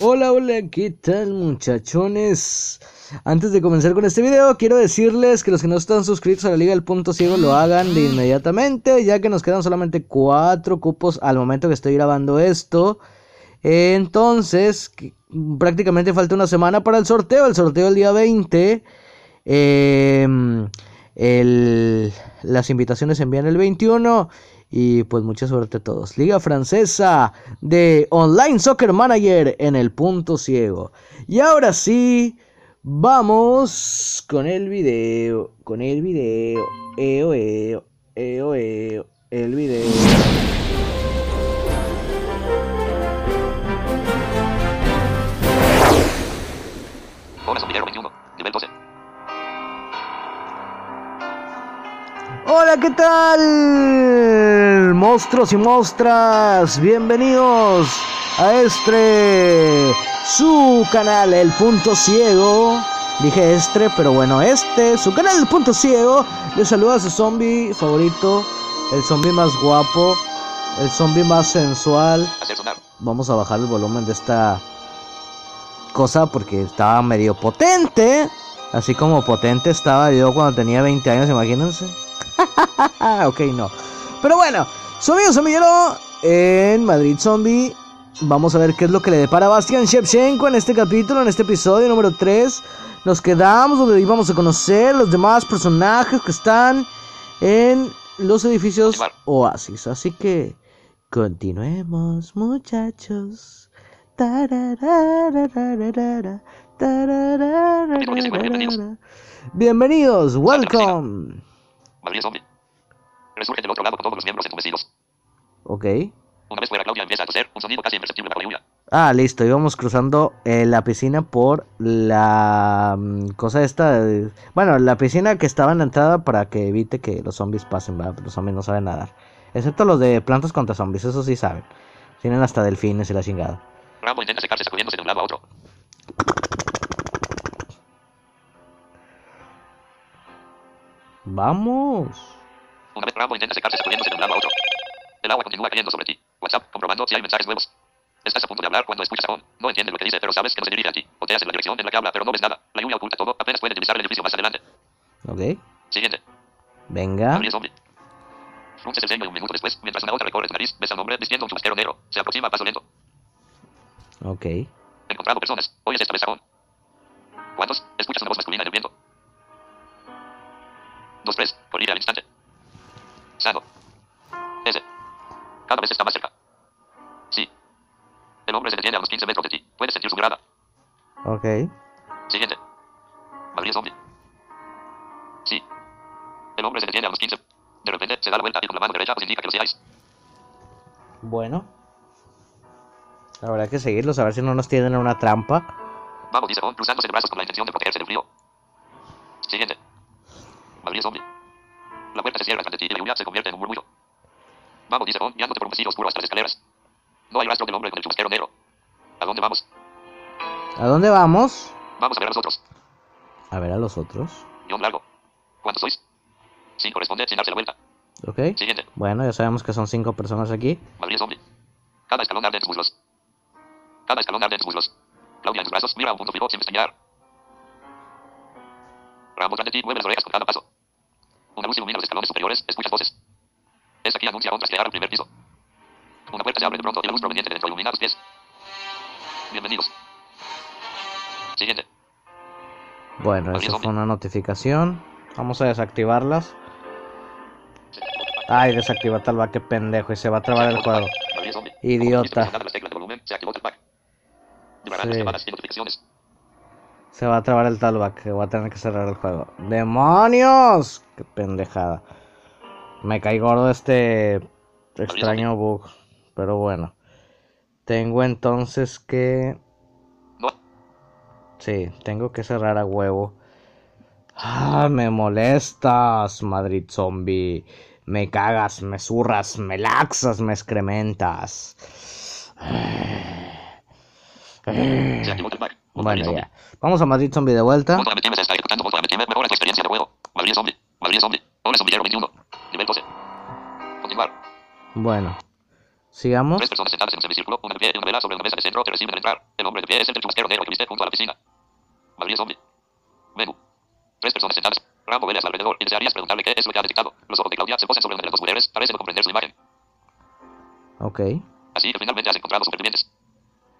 Hola, hola, ¿qué tal muchachones? Antes de comenzar con este video, quiero decirles que los que no están suscritos a la Liga del Punto Ciego lo hagan de inmediatamente, ya que nos quedan solamente cuatro cupos al momento que estoy grabando esto. Entonces, prácticamente falta una semana para el sorteo, el sorteo el día 20. Em, las invitaciones se envían el 21 y pues mucha suerte a todos. Liga Francesa de Online Soccer Manager en el punto ciego. Y ahora sí, vamos con el video. Con el video. Eo, eo, eo, eo. El video. Hola, ¿qué tal? Monstruos y monstras, bienvenidos a este su canal El Punto Ciego. Dije este, pero bueno, este, su canal El Punto Ciego. Les saluda a su zombie favorito, el zombie más guapo, el zombie más sensual. Vamos a bajar el volumen de esta cosa porque estaba medio potente. Así como potente estaba yo cuando tenía 20 años, imagínense. ok, no. Pero bueno, Zombie Zombillero en Madrid Zombie. Vamos a ver qué es lo que le depara Bastian Shevchenko en este capítulo, en este episodio número 3. Nos quedamos donde íbamos a conocer los demás personajes que están en los edificios Oasis. Así que continuemos, muchachos. Bienvenidos, welcome. Madrid Zombie. Resurge del otro lado todos los miembros entumecidos. Ok. Una vez fuera, Claudia empieza a toser, un sonido casi imperceptible bajo la lluvia. Ah, listo, íbamos cruzando eh, la piscina por la mm, cosa esta. de- bueno, la piscina que estaba en la entrada para que evite que los zombies pasen, ¿verdad? Los zombies no saben nadar. Excepto los de plantas contra zombies, eso sí saben. Tienen hasta delfines y la chingada. Rambo intenta secarse sacudiéndose de un lado a otro. Vamos. Una vez Rambo intenta secarse sacudiéndose de un lado a otro. El agua continúa cayendo sobre ti. WhatsApp, comprobando si hay mensajes nuevos. Estás a punto de hablar cuando escuchas a Home. No entiendes lo que dice, pero sabes que no se dirige a ti. Oteas en la dirección en la que habla, pero no ves nada. La lluvia oculta todo. Apenas puedes divisar el edificio más adelante. Ok. Siguiente. Venga. Madrid Zombie. Frunces el ceño y un minuto después, mientras una otra recorre tu nariz, ves al hombre vistiendo un chubasquero negro. Se aproxima a paso lento. Ok. Encontrado personas. Oyes esta vez a Home. ¿Cuántos? Escuchas una voz masculina en el viento. Dos, tres. Corrige al instante. Sano. Ese. Cada vez está más cerca. Sí. El hombre se detiene a unos 15 metros de ti. Puedes sentir su mirada. Ok. Siguiente. Madrid Zombie. Sí. El hombre se detiene a unos 15. De repente se da la vuelta y con la mano derecha os indica que lo sigáis. Bueno. Habrá que seguirlos a ver si no nos tienen en una trampa. Vamos, dice Bond, cruzándose de brazos con la intención de protegerse del frío. Se convierte en un murmullo. Vamos, dice Bond, guiándote por un pasillo oscuro hasta las escaleras. No hay rastro del hombre con el chubasquero negro. ¿A dónde vamos? ¿A dónde vamos? Vamos a ver a los otros. A ver a los otros. Guión largo. ¿Cuántos sois? Sí, corresponde sin darse la vuelta. Ok. Siguiente. Bueno, ya sabemos que son cinco personas aquí. Madrid Zombie. Cada escalón arde en tus muslos. Cada escalón arde en tus muslos. Claudia en tus brazos mira a un punto fijo sin pestañear. Rambo tras de ti mueve las orejas con cada paso. Una luz ilumina los escalones superiores, escuchas voces. Esta aquí anuncia a un traslear al primer piso. Una puerta se abre de pronto y la luz proveniente de dentro ilumina tus pies. Bienvenidos. Siguiente. Bueno, eso fue una notificación. Vamos a desactivarlas. Ay, desactiva tal va, qué pendejo. Y se va a trabar el juego. Idiota. Sí. Se va a trabar el talback. Que voy a tener que cerrar el juego. ¡Demonios! Qué pendejada. Me caí gordo este extraño bug. Pero bueno. Tengo entonces que... Sí, tengo que cerrar a huevo. Ah, me molestas, Madrid Zombie. Me cagas, me zurras, me laxas, me excrementas. Bueno, ya. Vamos a Madrid Zombie de vuelta. Voto MTM se está ejecutando. Voto MTM mejora tu experiencia de juego. Madrid Zombie. Madrid Zombie. Hola Zombillero 21. Nivel 12. Continuar. Bueno. Sigamos. Tres personas sentadas en un semicírculo, una de pie y una vela sobre una mesa de centro que reciben al entrar. El hombre de pie es el del chubasquero negro que viste junto a la piscina. María zombie. Menú. Tres personas sentadas. Rambo vele a su alrededor y desearías preguntarle qué es lo que ha detectado. Los ojos de Claudia se posan sobre una de las dos mujeres, parece no comprender su imagen. Ok. Así que finalmente has encontrado supervivientes.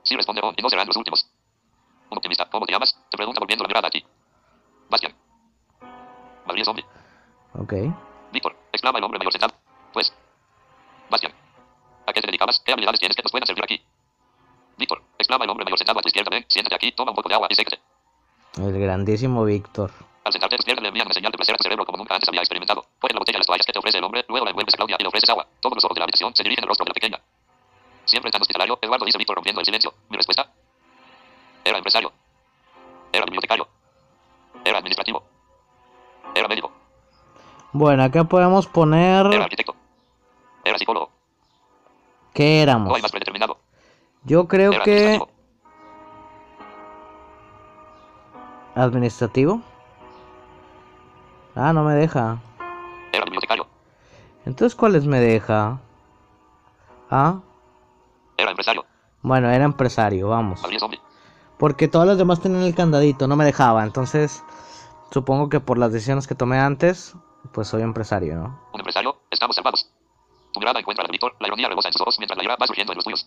Sí, responde Ron, y no serán los últimos. Un optimista. ¿Cómo te llamas? Te pregunta volviendo la mirada a ti. Bastian. María zombie. Ok. Víctor, exclama el hombre mayor sentado. Pues. Bastian. ¿A qué te dedicabas? ¿Qué habilidades tienes que nos puedan servir aquí? Víctor, exclama el hombre mayor sentado a tu izquierda. Ven, siéntate aquí, toma un poco de agua y sécate. El grandísimo Víctor. Al sentarte, tus piernas le envían una señal de placer a tu cerebro como nunca antes había experimentado. Pones la botella en las toallas que te ofrece el hombre, luego la envuelves a Claudia y le ofreces agua. Todos los ojos de la habitación se dirigen al rostro de la pequeña. Siempre tan hospitalario, Eduardo dice Víctor rompiendo el silencio. Bueno, acá podemos Era poner arquitecto. Era psicólogo. qué No hay éramos. más predeterminado. Yo creo Era que administrativo. administrativo. Ah, no me deja. Era bibliotecario. Entonces, ¿cuáles me deja? Ah, Era empresario. bueno, era empresario, vamos. Porque todos los demás tenían el candadito, no me dejaba. Entonces, supongo que por las decisiones que tomé antes, pues soy empresario, ¿no? Un empresario. Estamos salvados. Tu mirada encuentra a Víctor. La ironía rebosa en sus ojos mientras la ira va surgiendo en los tuyos.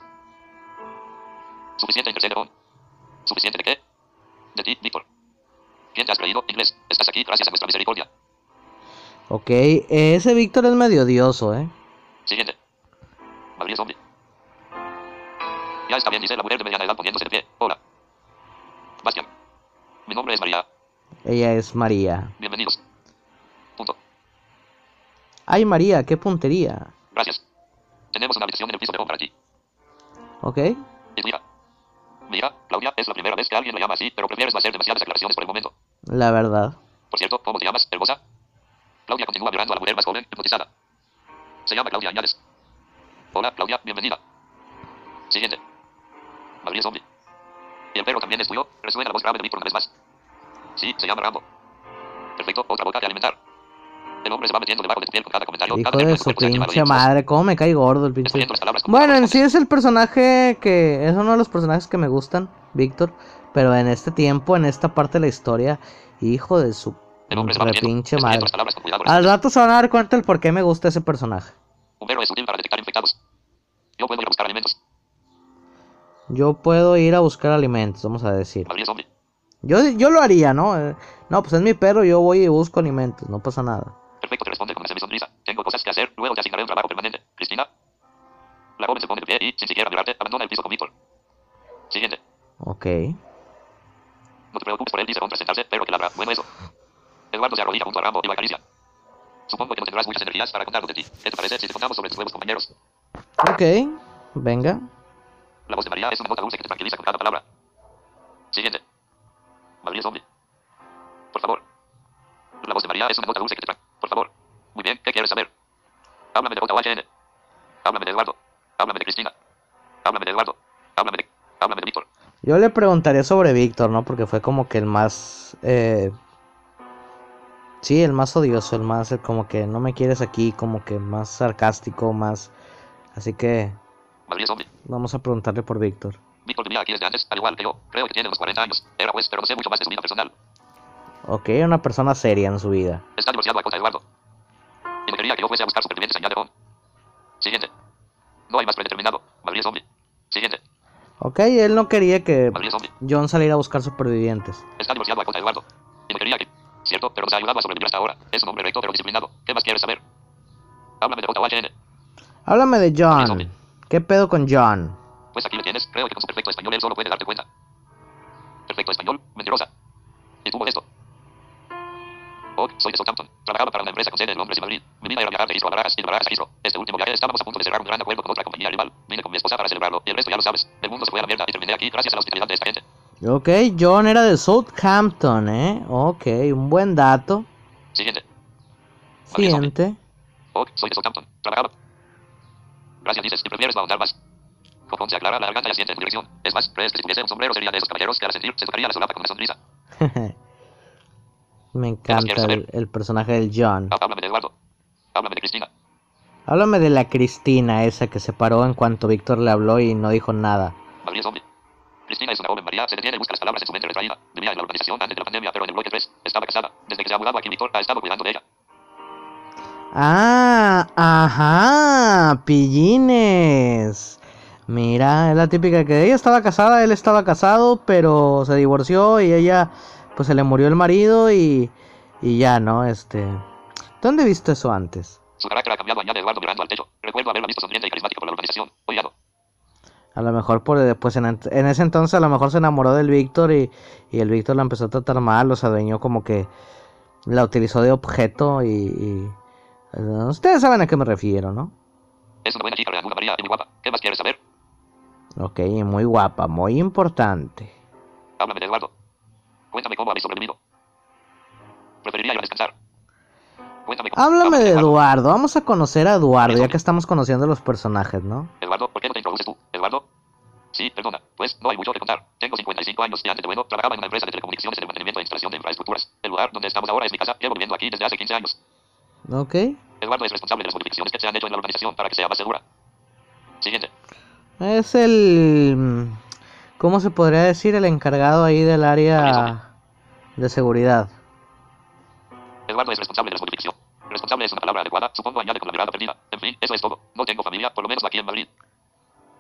Suficiente intercede Ron. ¿Suficiente de qué? De ti, Víctor. ¿Quién te has creído? Inglés. Estás aquí gracias a nuestra misericordia. Ok, ese Víctor es medio odioso, ¿eh? Siguiente. María zombie. Ya está bien, dice la mujer de mediana edad poniéndose de pie. Hola. Bastian. Mi nombre es María. Ella es María. Ay, María, qué puntería. Gracias. Tenemos una habitación en el piso de para ti. Ok. Mira. Mira, Claudia, es la primera vez que alguien la llama así, pero prefieres no hacer demasiadas aclaraciones por el momento. La verdad. Por cierto, ¿cómo te llamas, hermosa? Claudia continúa mirando a la mujer más joven, hipnotizada. Se llama Claudia Añades. Hola, Claudia, bienvenida. Siguiente. María Zombie. Y el perro también es tuyo, resuena la voz grave de Víctor una vez más. Sí, se llama Rambo. Perfecto, otra boca que alimentar. El hombre se va metiendo debajo de tu piel con cada comentario. Hijo cada de su pinche madre, cómo me cae gordo el pinche. Bueno, en sí es el personaje que es uno de los personajes que me gustan, Víctor, pero en este tiempo, en esta parte de la historia, hijo de su pinche madre. Al rato se van a dar cuenta el por qué me gusta ese personaje. Un perro es útil para detectar infectados. Yo puedo ir a buscar alimentos. Yo puedo ir a buscar alimentos, vamos a decir. Yo, yo lo haría, ¿no? Eh, No, pues es mi perro, yo voy y busco alimentos, no pasa nada. Perfecto, te responde con una semisonrisa. Tengo cosas que hacer, luego te asignaré un trabajo permanente. Cristina. La joven se pone de pie y, sin siquiera mirarte, abandona el piso con Víctor. Siguiente. Ok. No te preocupes por él, dice Ron tras sentarse, pero que ladra. Bueno eso. Eduardo se arrodilla junto a Rambo y lo acaricia. Supongo que no tendrás muchas energías para contarnos de ti. ¿Qué te parece si te contamos sobre tus nuevos compañeros? Ok, venga. La voz de María es una nota dulce que te tranquiliza con cada palabra. Siguiente. María Zombie. Por favor. La voz de María es una nota dulce que te tranquiliza. Por favor. Muy bien, ¿qué quieres saber? Háblame de JOHN. Háblame de Eduardo. Háblame de Cristina. Háblame de Eduardo. Háblame de... Háblame de Víctor. Yo le preguntaría sobre Víctor, ¿no? Porque fue como que el más... Eh... Sí, el más odioso, el más, el como que no me quieres aquí, como que más sarcástico, más... Así que María Zombie. vamos a preguntarle por Víctor. Víctor vivía aquí desde antes, al igual que yo. Creo que tiene unos 40 años. Era juez, pero no sé mucho más de su vida personal. Ok, una persona seria en su vida. Está divorciado a de Eduardo. Y quería que yo fuese a buscar supervivientes añade Ron. Siguiente. No hay más predeterminado. María Zombie. Siguiente. Ok, él no quería que. John saliera a buscar supervivientes. Está divorciado a de Eduardo. Y quería que... Cierto, pero nos ha ayudado a sobrevivir hasta ahora. Es un hombre recto pero disciplinado. ¿Qué más quieres saber? Háblame de JOHN. Háblame de John. ¿Qué pedo con John? Pues aquí le tienes. Creo que con su perfecto español él solo puede darte cuenta. Perfecto español. Mentirosa. Y tuvo esto. Oh, soy de Southampton. Trabajaba para una empresa con sede en Londres y Madrid. Mi vida era viajar de Heathrow a Barajas y de Barajas a Heathrow. Este último viaje estábamos a punto de cerrar un gran acuerdo con otra compañía rival. Vine con mi esposa para celebrarlo y el resto ya lo sabes. El mundo se fue a la mierda y terminé aquí gracias a la hospitalidad de esta gente. Ok, John era de Southampton, ¿eh? Ok, un buen dato. Siguiente. Siguiente. Oh, soy de Southampton. Trabajaba. Gracias, dices. Y prefieres ahondar más. Cojón se aclara la garganta y asiente en dirección. Es más, crees que si tuviese un sombrero sería de esos caballeros que al sentir se tocaría la solapa con una sonrisa. Me encanta el, personaje del John. Háblame de Eduardo. Háblame de Cristina. Háblame de la Cristina, esa que se paró en cuanto Víctor le habló y no dijo nada. María zombie. Cristina es una joven María, se detiene y busca las palabras en su mente retraída. Vivía en la urbanización antes de la pandemia, pero en el bloque 3. Estaba casada. Desde que se ha mudado aquí, Víctor ha estado cuidando de ella. Ah, ajá, pillines. Mira, es la típica que ella estaba casada, él estaba casado, pero se divorció y ella, pues se le murió el marido y, y ya, ¿no? Este, ¿dónde he visto eso antes? Su carácter ha cambiado, añade Eduardo mirando al techo. Recuerdo haberla visto sonriente y carismática por la no. A lo mejor por después en, en ese entonces a lo mejor se enamoró del Víctor y, y el Víctor la empezó a tratar mal, o se adueñó como que la utilizó de objeto y, y- eh, ustedes saben a qué me refiero, ¿no? Es una buena chica, reanuda María, muy guapa. ¿Qué más quieres saber? Ok, muy guapa, muy importante. Háblame de Eduardo. Cuéntame cómo habéis sobrevivido. Preferiría ir a descansar. Cuéntame cómo. Háblame de Eduardo. Vamos a conocer a Eduardo ya que estamos conociendo los personajes, ¿no? Eduardo, ¿por qué no te introduces tú? Eduardo. Sí, perdona. Pues no hay mucho que contar. Tengo 55 años y antes de bueno, trabajaba en una empresa de telecomunicaciones en el mantenimiento e instalación de infraestructuras. El lugar donde estamos ahora es mi casa. Llevo viviendo aquí desde hace 15 años. Ok. Eduardo es responsable de las modificaciones que se han hecho en la organización para que sea más segura. Siguiente. Es el... ¿Cómo se podría decir? El encargado ahí del área de seguridad. Eduardo es responsable de las modificaciones. Responsable es una palabra adecuada, supongo añade con la mirada perdida. En fin, eso es todo. No tengo familia, por lo menos aquí en Madrid.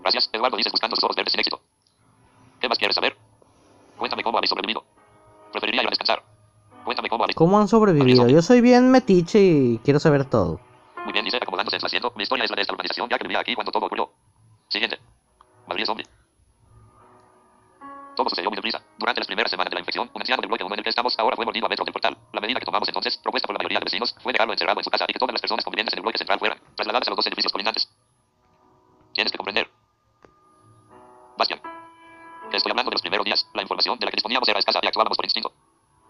Gracias, Eduardo dices buscando sus ojos verdes sin éxito. ¿Qué más quieres saber? Cuéntame cómo habéis sobrevivido. Preferiría ir a descansar. Cuéntame cómo habéis... ¿Cómo han sobrevivido? Yo soy bien metiche y quiero saber todo. Muy bien, dice, acomodándose en su asiento. Mi historia es la de esta organización, ya que vivía aquí cuando todo ocurrió. Siguiente. Madrid zombie. Todo sucedió muy deprisa. Durante las primeras semanas de la infección, un anciano del bloque 1 en el que estamos ahora fue mordido a metros del portal. La medida que tomamos entonces, propuesta por la mayoría de vecinos, fue dejarlo encerrado en su casa y que todas las personas convivientes en el bloque central fueran trasladadas a los dos edificios colindantes. Tienes que comprender. Bastian. Te estoy hablando de los primeros días. La información de la que disponíamos era escasa y actuábamos por instinto.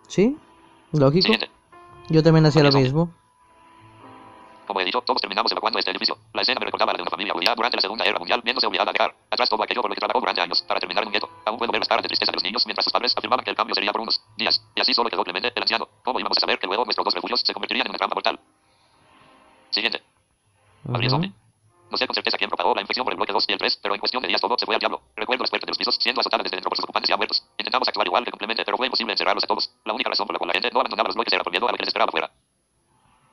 ¿Sí? Lógico. Siguiente. Yo también hacía lo mismo. Como he dicho, todos terminamos evacuando este edificio. La escena me recordaba la de una familia judía durante la Segunda Guerra Mundial, viéndose obligada a dejar atrás todo aquello por por unos días. Y así solo quedó Clemente, el anciano. ¿Cómo íbamos a saber que luego nuestros dos refugios se convertirían en una trampa mortal? Siguiente. Ujú. zombie. No sé con certeza quién propagó la infección por el bloque 2 y el 3, pero en cuestión de días todo se fue al diablo. Recuerdo las puertas de los pisos siendo azotadas desde dentro por sus ocupantes ya muertos. Intentamos actuar igual que complemente, pero fue imposible encerrarlos a todos. La única razón por la cual la gente no abandonaba los bloques era por miedo a lo que les esperaba fuera.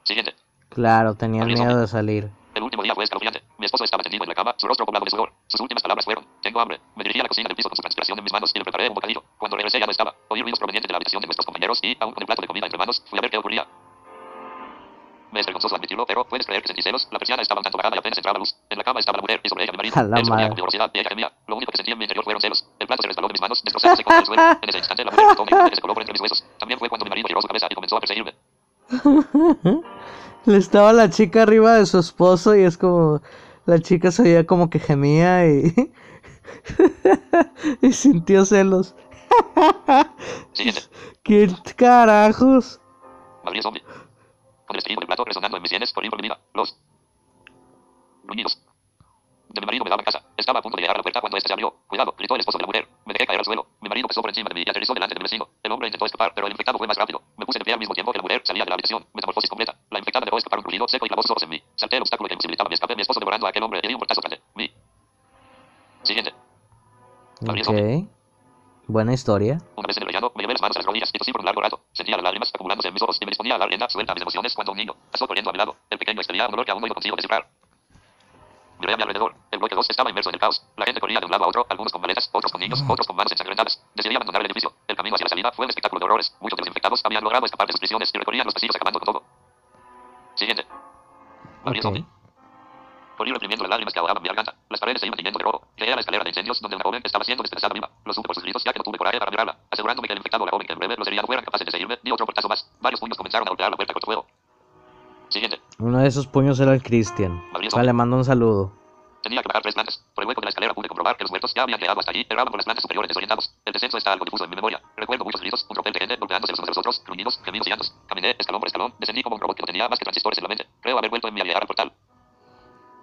Siguiente. Claro, tenían miedo de salir. Madre. con vigorosidad y ella gemía. Lo único que sentí en mi interior fueron celos. El plato se resbaló de mis manos, destrozándose contra el suelo. En ese instante la mujer gritó mi que se coló por entre mis huesos. También fue cuando mi marido giró su cabeza y comenzó a perseguirme. Le estaba la chica arriba de su esposo y es como la chica se oía como que gemía y y sintió celos. Siguiente. ¿Qué carajos? Madrid zombie. Con el del plato resonando en mis sienes, corrí por mi vida. Los gruñidos marido me daban casa. Estaba a punto de llegar a la puerta cuando este se abrió. Cuidado, gritó el esposo de la mujer. Me dejé caer al suelo. Mi marido pasó por encima de mí y aterrizó delante del vecino. El hombre intentó escapar, pero el infectado fue más rápido. Me puse de pie al mismo tiempo que la mujer salía de la habitación. Metamorfosis completa. La infectada dejó escapar un rugido seco y clavó sus ojos en mí. Salté el obstáculo que imposibilitaba mi escape. Mi esposo devorando a aquel hombre y di un portazo grande. Mi. Siguiente. Ok. Buena historia. Una vez en el rellano, me llevé las manos a las rodillas y tosí por un largo rato. Sentía las lágrimas acumulándose en mis ojos y me disponía a dar rienda suelta a mis emociones cuando un niño pasó corriendo a mi lado. El pequeño expelía un olor que aún no consigo descifrar. Miré a mi alrededor. El bloque 2 estaba inmerso en el caos. La gente corría de un lado a otro, algunos con maletas, otros con niños, otros con manos ensangrentadas. Decidí abandonar el edificio. El camino hacia la salida fue un espectáculo de horrores. Muchos de los infectados habían logrado escapar de sus prisiones y recorrían los pasillos acabando con todo. Siguiente. Madrid Ok. zombie. Corrí reprimiendo las lágrimas que ahogaban mi garganta. Las paredes se iban tiñendo de rojo. Llegué a la escalera de incendios donde una joven estaba siendo despedazada viva. Lo supe por sus gritos ya que no tuve coraje para mirarla. Asegurándome que el infectado o la joven que en breve los heridos fueran capaces de seguirme, di otro portazo más. Varios puños comenzaron a golpear la puerta con fuego. Siguiente. Uno de esos puños era el sea, le mando un saludo. Tenía que bajar tres plantas. Por el hueco de la escalera pude comprobar que los muertos ya habían llegado hasta allí. Erraban por las plantas superiores desorientados. El descenso está algo difuso en mi memoria. Recuerdo muchos gritos, un tropel de gente golpeándose los unos de los otros, gruñidos, gemidos y llantos. Caminé escalón por escalón, descendí como un robot que no tenía más que transistores en la mente. Creo haber vuelto en mí al llegar al portal.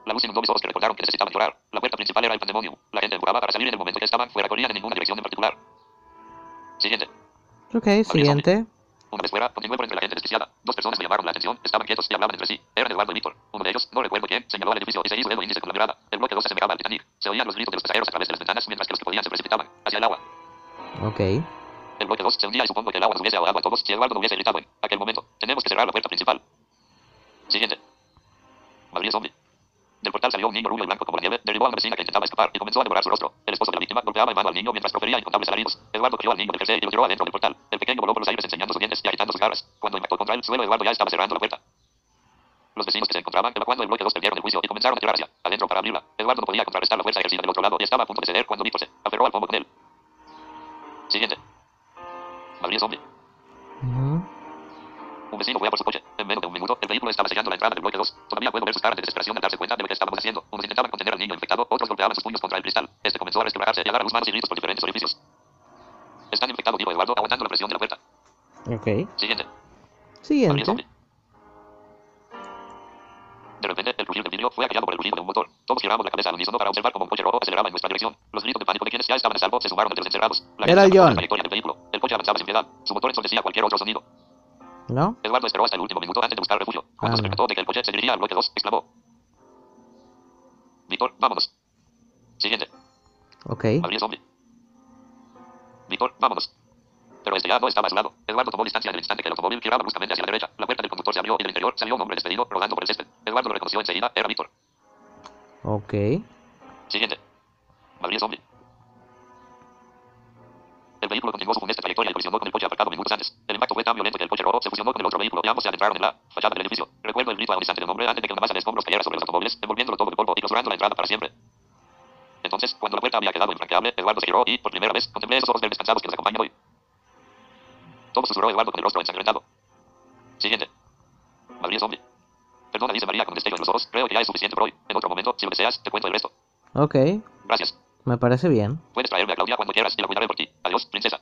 La luz inundó mis ojos que recordaron que necesitaban llorar. La puerta principal era el pandemonium. La gente empujaba para salir en el momento que estaban fuera, corrían en ninguna dirección en particular. Siguiente. Ok, siguiente. Una vez fuera, continué por entre la gente desquiciada. Dos personas me llamaron la atención. Estaban quietos y hablaban entre sí. Eran Eduardo y Víctor. Uno de ellos, no recuerdo quién, señaló al edificio y se hizo dedo índice con la mirada. El bloque 2 se asemejaba al Titanic. Se oían los gritos de los pasajeros a través de las ventanas, mientras que los que podían se precipitaban hacia el agua. Ok. El bloque 2 se hundía y supongo que el agua nos hubiese ahogado a todos si Eduardo no hubiese gritado en aquel momento. Tenemos que cerrar la puerta principal. Siguiente. Madrid zombie. Del portal salió un niño rubio y blanco como la nieve, derribó a una vecina que intentaba escapar y comenzó a devorar su rostro. El esposo de la víctima golpeaba en mano al niño mientras profería incontables alaridos. Eduardo cogió al niño del jersey y lo tiró adentro del portal. El pequeño voló por los aires enseñando sus dientes y agitando sus garras. Cuando impactó contra el suelo, Eduardo ya estaba cerrando Era John. El coche avanzaba sin piedad. Su motor ensordecía cualquier otro sonido. ¿No? Eduardo esperó hasta el último minuto antes de buscar refugio. Cuando Ah. se percató de que el coche se dirigía al bloque 2, exclamó. Víctor, vámonos. Siguiente. Ok. Madrid zombie. Víctor, vámonos. Pero este ya no estaba a su lado. Eduardo tomó distancia en el instante que el automóvil giraba bruscamente hacia la derecha. La puerta del conductor se abrió y del interior salió un hombre despedido rodando por el césped. Eduardo lo reconoció enseguida. Era Víctor. Ok. Siguiente. Madrid zombie. El vehículo continuó su funesta trayectoria y colisionó con el coche aparcado minutos antes. El impacto fue tan violento que el coche rojo se fusionó con el otro vehículo y ambos se adentraron en la fachada del edificio. Recuerdo el grito agonizante del hombre antes de que una masa de escombros cayera sobre los automóviles, envolviéndolo todo de polvo y clausurando la entrada para siempre. Entonces, cuando la puerta había quedado infranqueable, Eduardo se giró y, por primera vez, contemplé esos ojos verdes cansados que nos acompañan hoy. Todo susurró Eduardo con el rostro ensangrentado. Siguiente. Madrid zombie. Perdona, dice María con destello en los ojos. Creo que ya es suficiente por hoy. En otro momento, si lo deseas, te cuento el resto. Ok. Gracias. Me parece bien. Puedes traerme a Claudia cuando quieras y la cuidaré por ti. Adiós, princesa.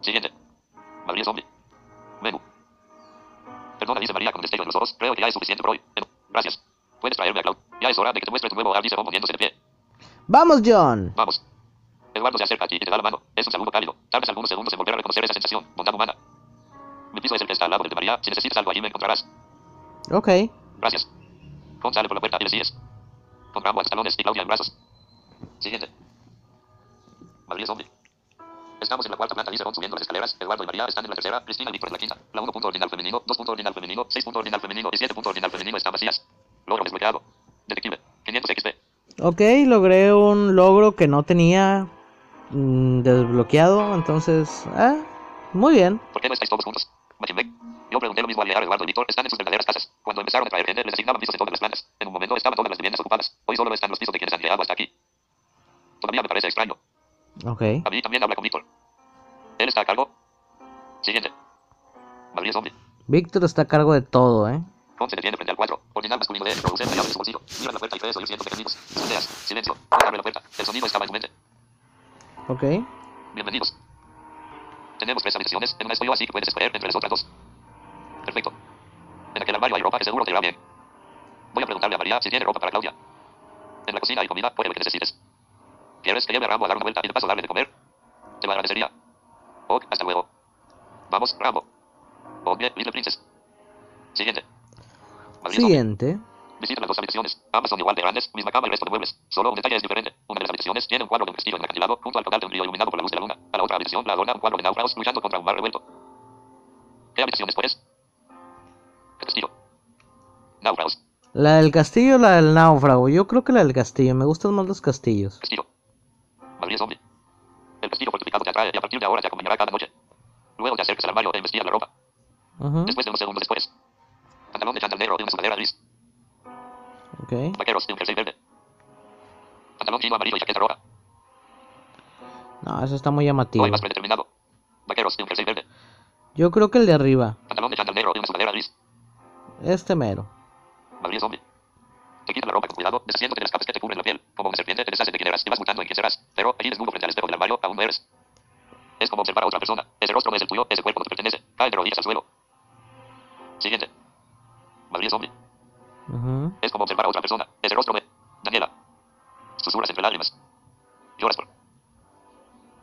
Siguiente. Madrid zombie. Menú. Perdona, dice María con destello en los ojos. Creo que ya es suficiente por hoy. Gracias. Puedes traerme a Claudia. Ya es hora de que te muestre tu nuevo hogar, dice Ron poniéndose de pie. ¡Vamos, John! Vamos. Eduardo se acerca a ti y te da la mano. Es un saludo cálido. Tardes algunos segundos en volver a reconocer esa sensación. Bondad humana. Mi piso es el que está al lado del de María. Si necesitas algo allí me encontrarás. Ok. Gracias. Con sale por la puerta y le sigues. Con ambos talones y Claudia en brazos. Siguiente. Madrid zombie. Estamos en la cuarta planta, dice Ron subiendo las escaleras. Eduardo y María están en la tercera. Cristina y Víctor en la quinta. La 1 punto ordinal femenino, 2 punto ordinal femenino, 6 punto ordinal femenino y 7 punto ordinal femenino están vacías. Logro desbloqueado. Detective. 500 XP. Ok, logré un logro que no tenía mm, desbloqueado, entonces... Ah, muy bien. ¿Por qué no estáis todos juntos? Machinbeck. Yo pregunté lo mismo al llegar Eduardo y Víctor. Están en sus verdaderas casas. Cuando empezaron a traer gente, les asignaban pisos en todas las plantas. En un momento estaban todas las viviendas ocupadas. Hoy solo están los pisos de quienes han llegado hasta aquí. Todavía me parece extraño. Ok. A mí también habla con Víctor. Él está a cargo. Siguiente. Madrid zombie. Víctor está a cargo de todo, ¿eh? Con se detiene frente al 4. Ordinal masculino de produce la llave de su bolsillo. Mira la puerta y puedes oír cientos de. Sondeas. Silencio. Abre la puerta. El sonido estaba en tu mente. Ok. Bienvenidos. Tenemos tres habitaciones. En una estoy yo, así que puedes escoger entre las otras dos. Perfecto. En aquel armario hay ropa que seguro te irá bien. Voy a preguntarle a María si tiene ropa para Claudia. En la cocina hay comida, puede lo que necesites. ¿Quieres que lleve a Rambo a dar una vuelta y de paso darle de comer? Te lo agradecería. Ok, hasta luego. Vamos, Rambo. Ok, Little Princess. Siguiente. Madrid. Siguiente. Visita las dos habitaciones. Ambas son igual de grandes, misma cama y resto de muebles. Solo un detalle es diferente. Una de las habitaciones tiene un cuadro de un vestido en el acantilado junto al caudal de un río iluminado por la luz de la luna. A la otra habitación la adorna un cuadro de náufragos luchando contra un mar revuelto. ¿Qué habitación después? ¿Qué castillo? Náufragos. La del castillo o la del náufrago. Yo creo que la del castillo. Me gustan más los castillos. Castillo. El castillo fortificado te atrae y a partir de ahora te acompañará cada noche. Luego te acercas al armario e investigas la ropa. Ujú. Después de unos segundos después. Pantalón de chándal negro y una sudadera gris. Ok. Vaqueros y un jersey verde. Pantalón chino amarillo y chaqueta roja. No, eso está muy No llamativo. hay más predeterminado. Vaqueros y un jersey verde. Yo creo que el de arriba. Pantalón de chándal negro y una sudadera gris. Este mero. Madrid zombie. Te quita la ropa con cuidado, deshaciéndote de las capas que te cubren la piel. Como una serpiente, te deshace de quién eras y vas mutando en quién serás. Pero allí desnudo frente al espejo del armario, aún no eres. Es como observar a otra persona. Ese rostro no es el tuyo, ese cuerpo no te pertenece. Cae de rodillas al suelo. Siguiente. Madrid zombie. Ujú. Es como observar a otra persona. Ese rostro de... Daniela. Susurras entre lágrimas. Lloras por...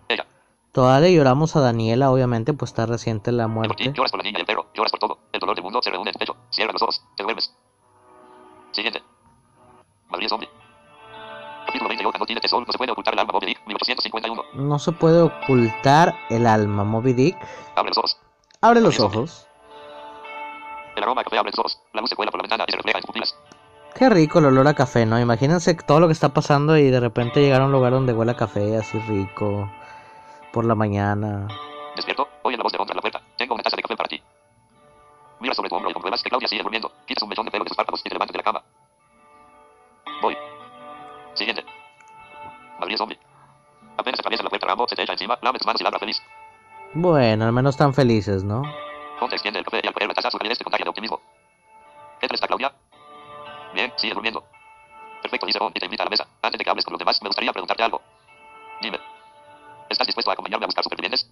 Ella. Todavía lloramos a Daniela, obviamente, pues está reciente la Por ti, muerte. lloras por la niña y el perro, lloras por todo. El dolor del mundo se reúne en tu pecho. Cierra los ojos, te duermes. Siguiente. No se puede ocultar el alma Moby Dick, 1851. No se puede ocultar el alma, Moby Dick. Abre los ojos. Abre los ojos. El aroma a café abre tus ojos. La luz se cuela por la ventana y se refleja en pupilas. Qué rico el olor a café, ¿no? Imagínense todo lo que está pasando y de repente llegar a un lugar donde huele a café así rico por la mañana. Despierto, oye la voz de contra la puerta. Tengo una taza de café para ti. Mira sobre tu hombro y compruebas que Claudia sigue durmiendo. Quitas un mechón de pelo de sus párpados y te levantas de la cama. Se te echa encima, lame tus manos y ladra feliz. Bueno, al menos están felices, ¿no? Ponte extiende el café y al la taza su calidez te contagia de optimismo. ¿Qué tal está Claudia? Bien, sigue durmiendo. Perfecto, dice Bond y te invita a la mesa. Antes de que hables con los demás, me gustaría preguntarte algo. Dime. ¿Estás dispuesto a acompañarme a buscar supervivientes?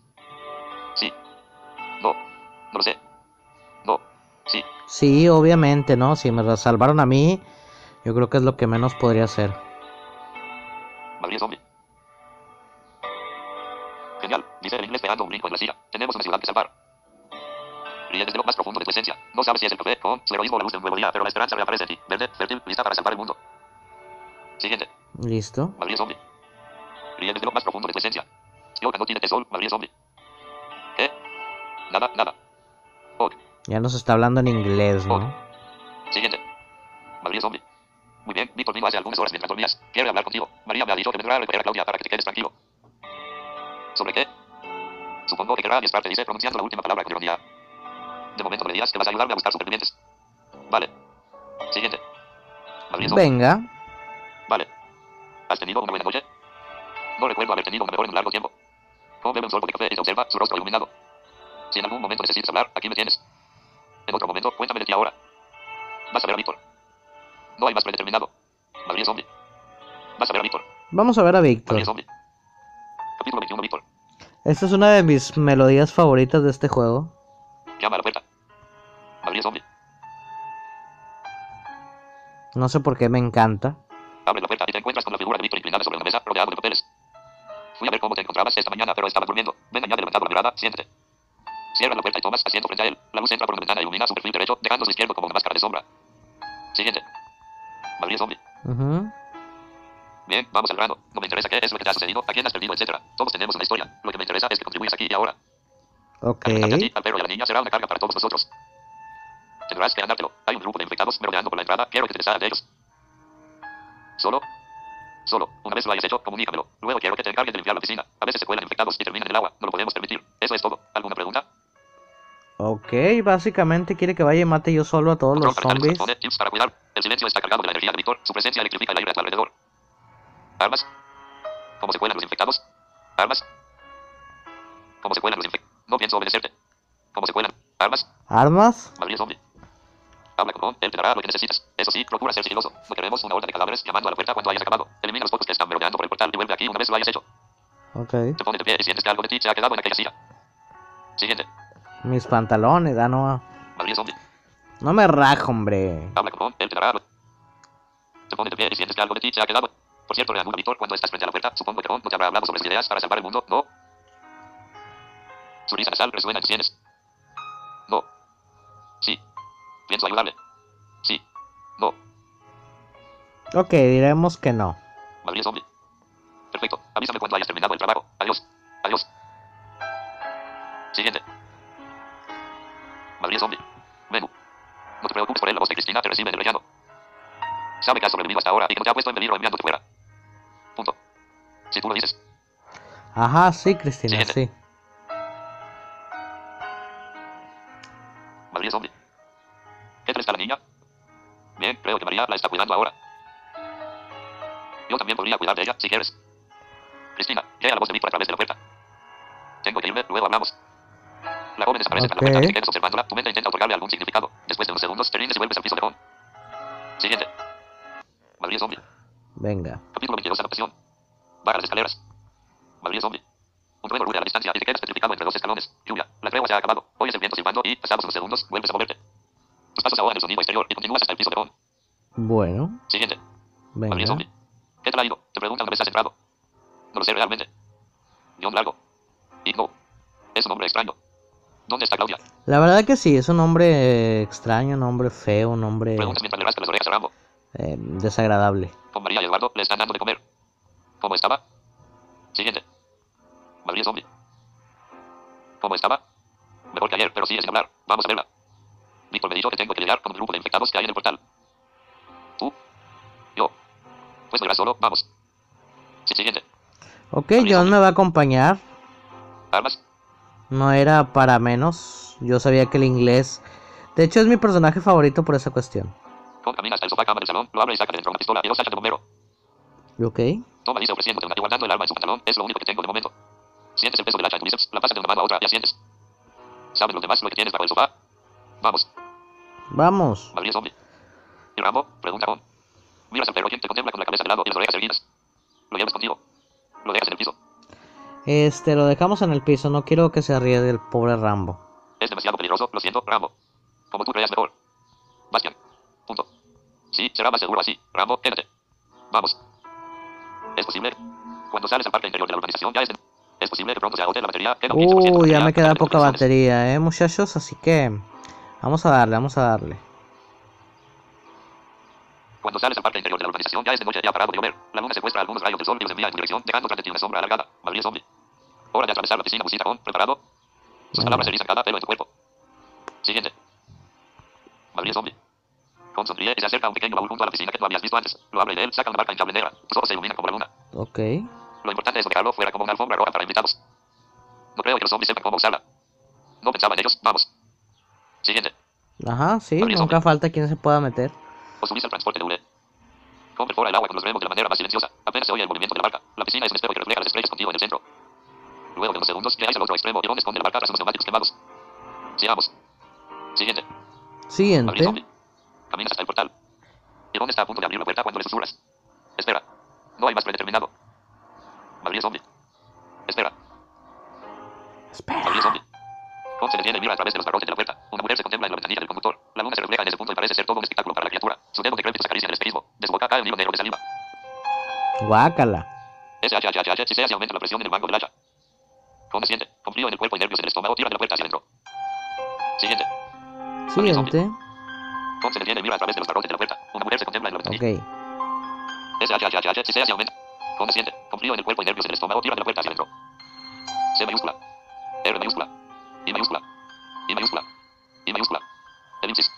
Sí. No. No lo sé. No. Sí. Sí, obviamente, ¿no? Si me salvaron a mí, yo creo que es lo que menos podría hacer. Madrid zombie. Genial, dice el inglés pegando un brinco en la silla. Tenemos una ciudad que salvar. Ríe desde lo más profundo de tu esencia. No sabes si es el café, con su heroísmo o la luz de un nuevo día, pero la esperanza reaparece en ti. Verde, fértil, lista para salvar el mundo. Siguiente. ¿Listo? Madrid zombie. Ríe desde lo más profundo de tu esencia. Yoga no tiene tesoro, Madrid zombie. ¿Qué? Nada, nada. Ok. Ya nos está hablando en inglés, ¿no? Siguiente. Madrid zombie. Muy bien, vi mí hace algunas horas mientras dormías. Quiero hablar contigo. María me ha dicho que vendrá a recoger a Claudia para que te quedes tranquilo. ¿Sobre qué? Supongo que querrá arriesgarte, dice, pronunciando la última palabra con ironía. De momento me digas que vas a ayudarme a buscar supervivientes. Vale. Siguiente. Madrid. Venga. Vale. ¿Has tenido una buena noche? No recuerdo haber tenido una mejor en un largo tiempo. Con bebe un sorbo de café y se observa su rostro iluminado. Si en algún momento necesitas hablar, aquí me tienes. En otro momento, cuéntame de ti ahora. Vas a ver a Víctor. No hay más predeterminado. Madrid zombie. Vas a ver a Víctor. Vamos a ver a Víctor. Madrid zombie. Capítulo 21, Víctor. Esta es una de mis melodías favoritas de este juego. Llama a la puerta. Madrid zombie. No sé por qué me encanta. Abre la puerta y te encuentras con la figura de Víctor inclinada sobre una mesa, rodeado de papeles. Fui a ver cómo te encontrabas esta mañana, pero estaba durmiendo. Ven, añade levantado la mirada, siéntate. Cierra la puerta y tomas asiento frente a él. La luz entra por la ventana y ilumina su perfil derecho, dejando su izquierdo como una máscara de sombra. Siguiente. Madrid zombie. Ujú. Bien, vamos al grano. No me interesa qué es lo que te ha sucedido, a quién has perdido, etcétera. Todos tenemos una historia. Lo que me interesa es que contribuyas aquí y ahora. Ok. Alimentarte a ti, al perro y a la niña será una carga para todos nosotros. Tendrás que ganártelo. Hay un grupo de infectados merodeando por la entrada. Quiero que te deshagas de ellos. ¿Solo? Solo. Una vez lo hayas hecho, comunícamelo. Luego quiero que te encargues de limpiar la piscina. A veces se cuelan infectados y terminan en el agua. No lo podemos permitir. Eso es todo. ¿Alguna pregunta? Ok, básicamente quiere que vaya y mate yo solo a todos Control los zombies. para cuidar. El silencio está cargado de la energía de Víctor. Su presencia electrifica el aire a tu alrededor. ¿Armas? ¿Cómo se cuelan los infectados? ¿Armas? ¿Cómo se cuelan los infectados? No pienso obedecerte. ¿Cómo se cuelan? ¿Armas? ¿Armas? Madrid zombie. Habla con él te dará lo que necesitas. Eso sí, procura ser sigiloso. No queremos una horda de cadáveres llamando a la puerta cuando hayas acabado. Elimina los pocos que están merodeando por el portal y vuelve aquí una vez lo hayas hecho. Ok. Te pones de pie y sientes que algo de ti se ha quedado en aquella silla. Siguiente. Mis pantalones, ah, no. Madrid zombie. No me rajo, hombre. Habla con Bond, él te dará lo... Te pones de pie y sientes que algo de ti se ha quedado. Por cierto, reanuda Víctor cuando estás frente a la puerta. Supongo que Bond no te habrá hablado sobre sus ideas para salvar el mundo, ¿no? Su risa nasal resuena en tus sienes. No. Sí. Pienso ayudarle. Sí. No. Ok, diremos que no. Madrid zombie. Perfecto. Avísame cuando hayas terminado el trabajo. Adiós. Adiós. Siguiente. Madrid zombie. Menú. No te preocupes por él, la voz de Cristina te recibe en el rellano. Sabe que has sobrevivido hasta ahora y que no te ha puesto en peligro enviándote fuera. Si tú lo dices. Ajá, sí, Cristina, Siguiente. sí. Madrid zombie. ¿Qué tal está la niña? Bien, creo que María la está cuidando ahora. Yo también podría cuidar de ella, si quieres. Cristina, llega la voz de Víctor a través de la puerta. Tengo que irme, luego hablamos. La joven desaparece tras la puerta te quedas observándola. Tu mente intenta otorgarle algún significado. Después de unos segundos, te rindes y vuelves al piso de Bond. Siguiente. Madrid zombie. Venga. Capítulo 22, anotación. Baja las escaleras. Madrid zombie. Un trueno ruge a la distancia y te quedas petrificado entre dos escalones. Lluvia. La tregua se ha acabado. Oyes el viento silbando y, pasados unos segundos, vuelves a moverte. Tus pasos ahogan el sonido exterior y continúas hasta el piso de Bond. Bueno, Siguiente. Madrid venga. zombie. ¿Qué tal ha ido? Te preguntan dónde has entrado. No lo sé realmente. Guión largo. Es un nombre extraño. ¿Dónde está Claudia? La verdad que sí, es un nombre extraño, un nombre feo, un nombre Preguntas mientras le rasca las orejas a Rambo. eh, desagradable. Con María y Eduardo le están dando de comer. ¿Cómo estaba? Siguiente. Es zombie. ¿Cómo estaba? Mejor que ayer, pero sigue sin hablar. Vamos a verla. Víctor me dijo que tengo que llegar con un grupo de infectados que hay en el portal. ¿Tú? Yo. Pues no irás solo, vamos. Sí, siguiente. Ok, John me va a acompañar. ¿Armas? No era para menos. Yo sabía que el inglés... De hecho, es mi personaje favorito por esa cuestión. Con camina hasta el sofá cama del salón, lo abre y saca de dentro una pistola y dos hachas de bombero. Ok. Toma, dice ofreciéndote una y guardando el arma en su pantalón. Es lo único que tengo de momento. Sientes el peso del hacha en tu bíceps, la pasas de una mano a otra y asientes. ¿Saben los demás lo que tienes bajo el sofá? Vamos. Vamos. María zombie. ¿Y Rambo? Pregunta Ron. Miras al perro quien te contempla con la cabeza de lado y las orejas erguidas. Lo llevas contigo. Lo dejas en el piso. Este, lo dejamos en el piso. No quiero que se ríe del pobre Rambo. Es demasiado peligroso, lo siento, Rambo. Como tú creas mejor. Bastian. Punto. Sí, será más seguro así. Rambo, quédate. Vamos. ¿Es posible? Cuando sales al parque interior de la urbanización ya es de... Es posible que pronto se agote la batería. Queda un 15% de Uy, ya me queda poca batería, eh, muchachos. Así que... Vamos a darle, vamos a darle. Cuando sales al parque interior de la urbanización ya es de noche y ha parado de llover. La luna secuestra algunos rayos del sol y los envía en tu dirección, dejando tras de ti una sombra alargada. María zombie. Hora de atravesar la piscina, busita con, preparado. Sus palabras se erizan cada pelo en tu cuerpo. Siguiente. María zombie. Con sonríe y se acerca a un pequeño baúl junto a la piscina que tú habías visto antes. Lo abre de él saca una marca hinchable negra. Tus ojos se iluminan como la luna. Ok. Lo importante es dejarlo fuera como una alfombra roja para invitados. No creo que los zombies sepan cómo usarla. No pensaba en ellos, vamos. Siguiente. Ajá, sí, nunca zombie. falta quien se pueda meter. Subís al transporte de hule. Con perfora el agua con los remos de la manera más silenciosa. Apenas se oye el movimiento de la barca. La piscina es un espejo que refleja las estrellas contigo en el centro. Luego de unos segundos, llegáis al otro extremo y Ron esconde la barca tras unos neumáticos quemados. Sigamos. Siguiente. Siguiente. zombie. Caminas hasta el portal. Ron está a punto de abrir la puerta cuando le susurras. Espera. No hay más predeterminado. María zombie. Espera. Espera. María zombie. Ron se detiene y mira a través de los barrotes de la puerta. Una mujer se contempla en la ventanilla del conductor. La luna se refleja en ese punto y parece ser todo un espectáculo para la criatura. Su dedo decrépito se acaricia en el espejismo. De su boca cae un hilo negro de saliva. Guácala. SHHH, si se aumenta la presión en el mango del hacha. Con siente, con frío en el cuerpo y nervios en el estómago, tira de la puerta hacia adentro. Siguiente. Siguiente. Con se detiene y mira a través de los barrotes de la puerta. Una mujer se contempla en la ventanilla. Ok. SHHH, si se aumenta. Con siente, con frío en el cuerpo y nervios en el estómago, tira de la puerta hacia adentro. C mayúscula. R mayúscula. I mayúscula. I mayúscula. I mayúscula. Elipsis.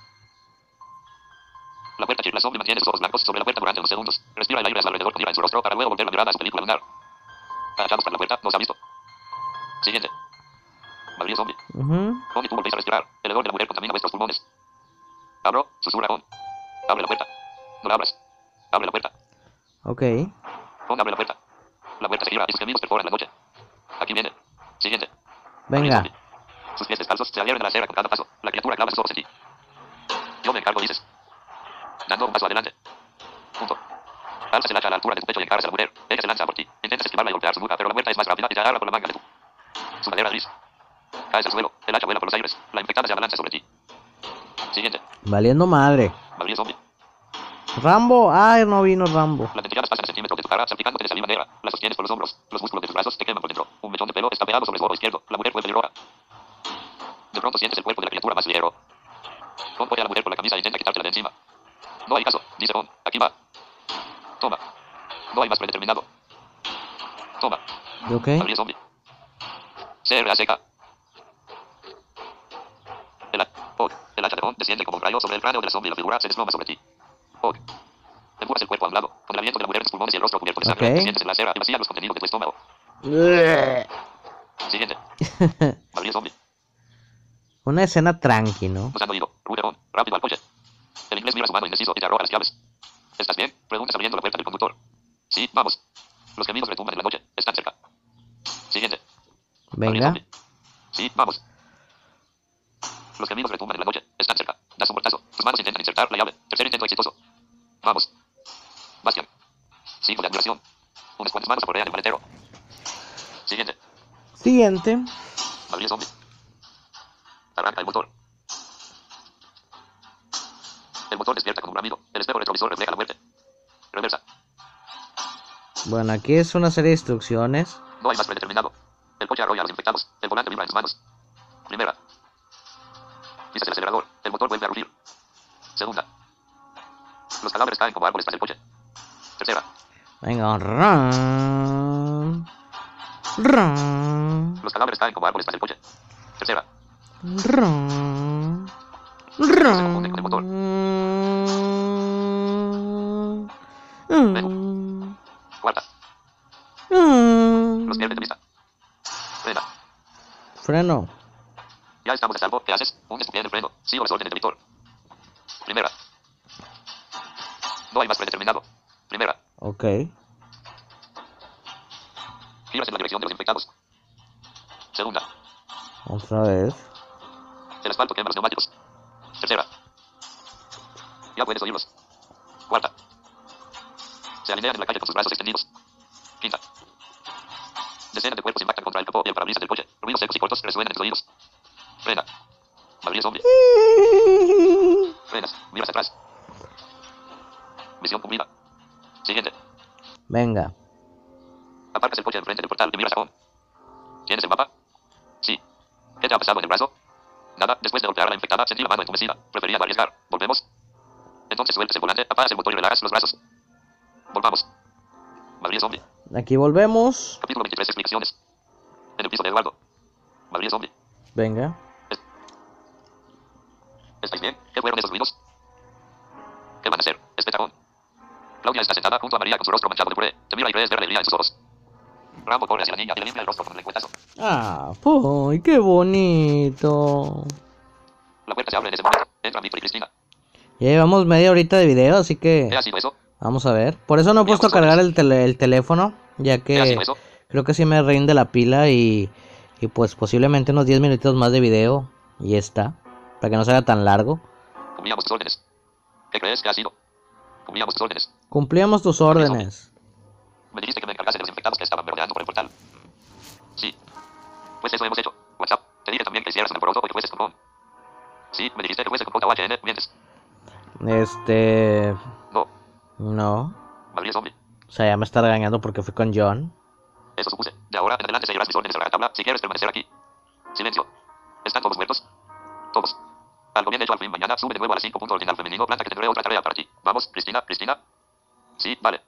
La puerta chirla zombie mantiene sus ojos blancos sobre la puerta durante unos segundos. Respira el aire a su alrededor con ira en su rostro para luego volver la mirada a su película lunar. Agachados por la puerta, nos ha visto. Siguiente. María zombie. Ujú. Con y tú volvéis a respirar. El hedor de la mujer contamina vuestros pulmones. Abro, susurra con. Abre la puerta. No la abras. Abre la puerta. Ok. Con abre la puerta. La puerta se gira y sus gemidos perforan la noche. Aquí viene. Siguiente. María Venga. zombie. Sus pies descalzos se adhieren a la acera con cada paso. La criatura clava sus ojos en ti. Yo me encargo, dices. Dando un paso adelante. Punto. Alzas el hacha a la altura de tu pecho y encaras a la mujer. Ella se lanza por ti. Intentas esquivarla y golpear su nuca, pero la muerta es más rápida y te agarra por la manga de tu. Su madera gris. Caes al suelo. El hacha vuela por los aires. La infectada se abalanza sobre ti. Siguiente. Valiendo madre. Rambo. Ay, no vino Rambo. Las dentelladas pasan el centímetro de tu cara, salpicándote de saliva negra. La sostienes por los hombros. Los músculos de tus brazos te queman por dentro. Un mechón de pelo está pegado sobre el gorro izquierdo. La mujer fue pelirroja. De pronto sientes el cuerpo de la criatura más ligero. Coge a la mujer por la camisa e intenta quitártela de encima. No hay caso, dice Ron. Aquí va. Toma. No hay más predeterminado. Toma. Ok. María zombie. CRA seca. El hacha de Ron desciende como un rayo sobre el cráneo de la zombie y la figura se desploma sobre ti. Og. Empujas el cuerpo a un lado, con el aliento de la mujer tus pulmones y el rostro cubierto de sangre. Ok. Te sientes en la acera y vacías los contenidos de tu estómago. Siguiente. María zombie. Una escena tranqui, ¿no? Nos han oído. Rude on. Rápido al coche. El inglés mira a su mano indeciso y te arroja las llaves. ¿Estás bien? Preguntas abriendo la puerta del conductor. Sí, vamos. Los gemidos retumban en la noche. Están cerca. Siguiente. Venga. Sí, vamos. Los gemidos retumban en la noche. Tus manos intentan insertar la llave. Tercer intento exitoso. Vamos. Bastian. Cinco de admiración. Unas cuantas manos correan el maletero. Siguiente. Siguiente. María zombie. Arranca el motor. El motor despierta como un bramido. El espejo retrovisor refleja la muerte. Reversa. Bueno, aquí es una serie de instrucciones. No hay más predeterminado. El coche arrolla a los infectados. El volante vibra en sus manos. Primera. Pisas el acelerador. El motor vuelve a rugir. Segunda. Los cadáveres caen como árboles tras el coche. Tercera. Venga, ran. Ran. Los cadáveres caen como árboles tras el coche. Tercera. Ran. confunde con el motor. Ran. Cuarta. Los pierde de vista. Frena. Freno. Ya estamos a salvo. ¿Qué haces? Un escupien de freno. Sigo las órdenes del Víctor. Primera. No hay más predeterminado. Primera. Ok. Giras en la dirección de los infectados. Segunda. Otra vez. El asfalto quema los neumáticos. Tercera. Ya puedes oírlos. Cuarta. Se alinean en la calle con sus brazos extendidos. Quinta. Decenas de cuerpos impactan contra el capó y el parabrisas del coche. Ruidos secos y cortos resuenan en tus oídos. Frena. Madrid es zombie. Frenas. Miras atrás. Misión cumplida. Siguiente. Venga. Aparcas el coche enfrente del portal y miras a home. ¿Tienes el mapa? Sí. ¿Qué te ha pasado en el brazo? Nada. Después de golpear a la infectada, sentí la mano entumecida. Prefería no arriesgar. ¿Volvemos? Entonces sueltes el volante, apagas el motor y relajas los brazos. Volvamos. Madrid es zombie. Aquí volvemos. Capítulo 23. Explicaciones. En el piso de Eduardo. Madrid es zombie. Venga. ¿Estáis bien? ¿Qué fueron esos ruidos? ¿Qué van a hacer? Este chabón. Claudia está sentada junto a María con su rostro manchado de puré. Te mira y crees ver alegría en sus ojos. Rambo corre hacia la niña y le limpia el rostro con el lengüetazo. Ah, ¡Ay, qué bonito! La puerta se abre en ese momento. Entran Víctor y Cristina. Ya llevamos media horita de video, así que ¿Qué ha sido eso? vamos a ver. Por eso no he puesto a cargar el, tele- el teléfono, ya ¿Qué ha que creo que sí me rinde la pila y, y pues posiblemente unos 10 minutitos más de video y ya está, para que no sea tan largo. Cumplíamos tus órdenes. ¿Qué crees que ha sido? Cumplíamos tus órdenes. Cumplíamos tus órdenes. Me dijiste que me encargase de los infectados que estaban merodeando por el portal. Sí. Pues eso hemos hecho. WhatsApp. Te dije también que hicieras un alboroto o que fueses con. Sí, me dijiste que fuese con JHN. Mientes. Este... No. No. Madrid zombie. O sea, ya me está regañando porque fui con John. Eso supuse. De ahora en adelante seguirás mis órdenes a la tabla si quieres permanecer aquí. Silencio. ¿Están todos muertos? Todos. Algo bien hecho al fin. Mañana sube de nuevo a las 5. Punto ordinal femenino. Planta que tendré otra tarea para ti. Vamos, Cristina, Cristina. Sí, vale.